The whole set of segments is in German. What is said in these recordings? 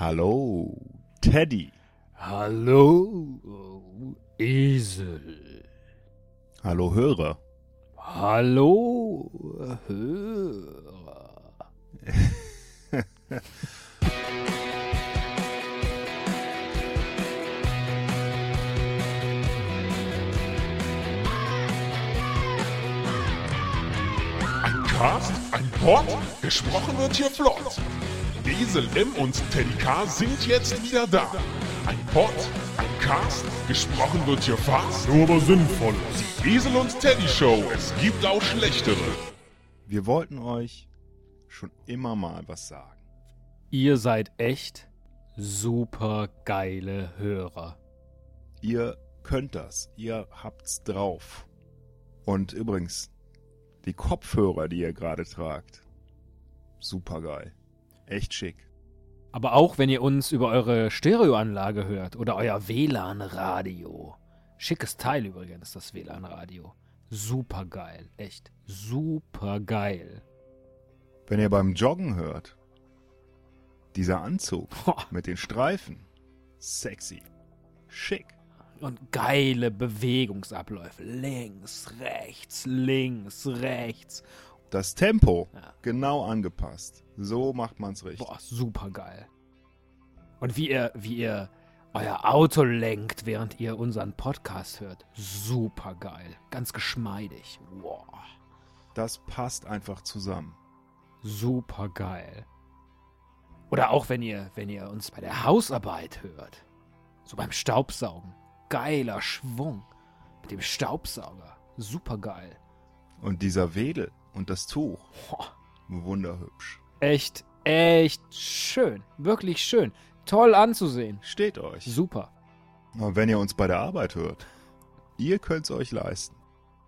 Hallo, Teddy. Hallo, Esel. Hallo, Hörer. Hallo, Hörer. Ein Cast, ein Pod, gesprochen wird hier flott. Esel M und Teddy K sind jetzt wieder da. Ein Pod, ein Cast, gesprochen wird hier fast, nur aber sinnvoll. Die Esel und Teddy Show, es gibt auch schlechtere. Wir wollten euch schon immer mal was sagen. Ihr seid echt super geile Hörer. Ihr könnt das. Ihr habt's drauf. Und übrigens, die Kopfhörer, die ihr gerade tragt, super geil. Echt schick. Aber auch wenn ihr uns über eure Stereoanlage hört oder euer WLAN-Radio. Schickes Teil übrigens, das WLAN-Radio. Super geil, echt super geil. Wenn ihr beim Joggen hört, dieser Anzug Boah. mit den Streifen, sexy, schick. Und geile Bewegungsabläufe. Links, rechts, links, rechts. Das Tempo Ja. genau angepasst. So macht man's richtig. Boah, super geil. Und wie ihr, wie ihr euer Auto lenkt, während ihr unseren Podcast hört. Super geil. Ganz geschmeidig. Wow. Das passt einfach zusammen. Super geil. Oder auch wenn ihr, wenn ihr uns bei der Hausarbeit hört. So beim Staubsaugen. Geiler Schwung. Mit dem Staubsauger. Super geil. Und dieser Wedel und das Tuch, Boah. wunderhübsch. Echt, echt schön. Wirklich schön. Toll anzusehen. Steht euch. Super. Aber wenn ihr uns bei der Arbeit hört, ihr könnt's euch leisten.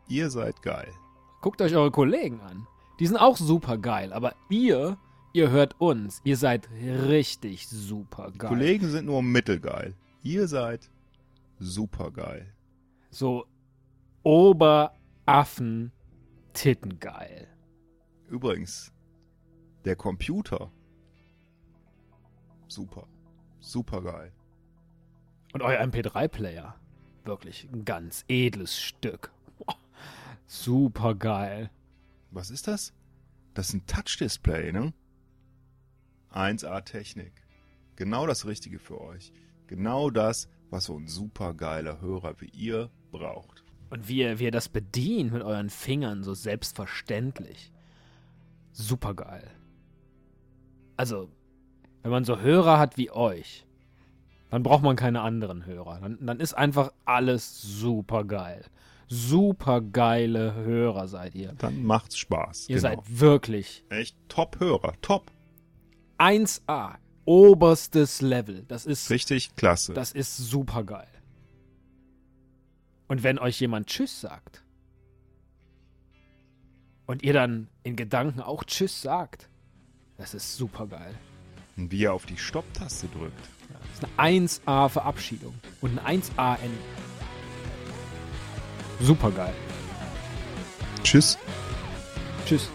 Ihr seid geil. Guckt euch eure Kollegen an. Die sind auch super geil, aber ihr, ihr hört uns. Ihr seid richtig super geil. Kollegen sind nur mittelgeil. Ihr seid supergeil. So Oberaffen Tittengeil. Übrigens, der Computer. Super. Supergeil. Und euer MP3-Player. Wirklich ein ganz edles Stück. Super geil. Was ist das? Das ist ein Touch-Display, ne? 1A Technik. Genau das Richtige für euch. Genau das, was so ein supergeiler Hörer wie ihr braucht. Und wie ihr, wie ihr das bedient mit euren Fingern, so selbstverständlich. Super geil. Also, wenn man so Hörer hat wie euch, dann braucht man keine anderen Hörer. Dann, dann ist einfach alles super geil. Super geile Hörer seid ihr. Dann macht's Spaß. Ihr genau. seid wirklich echt Top-Hörer. Top. 1A. Oberstes Level. Das ist, Richtig klasse. das ist super geil. Und wenn euch jemand Tschüss sagt und ihr dann in Gedanken auch Tschüss sagt, das ist super geil. Und wie ihr auf die Stopp-Taste drückt. Das ist eine 1A Verabschiedung und ein 1A Ende. Super geil. Tschüss. Tschüss.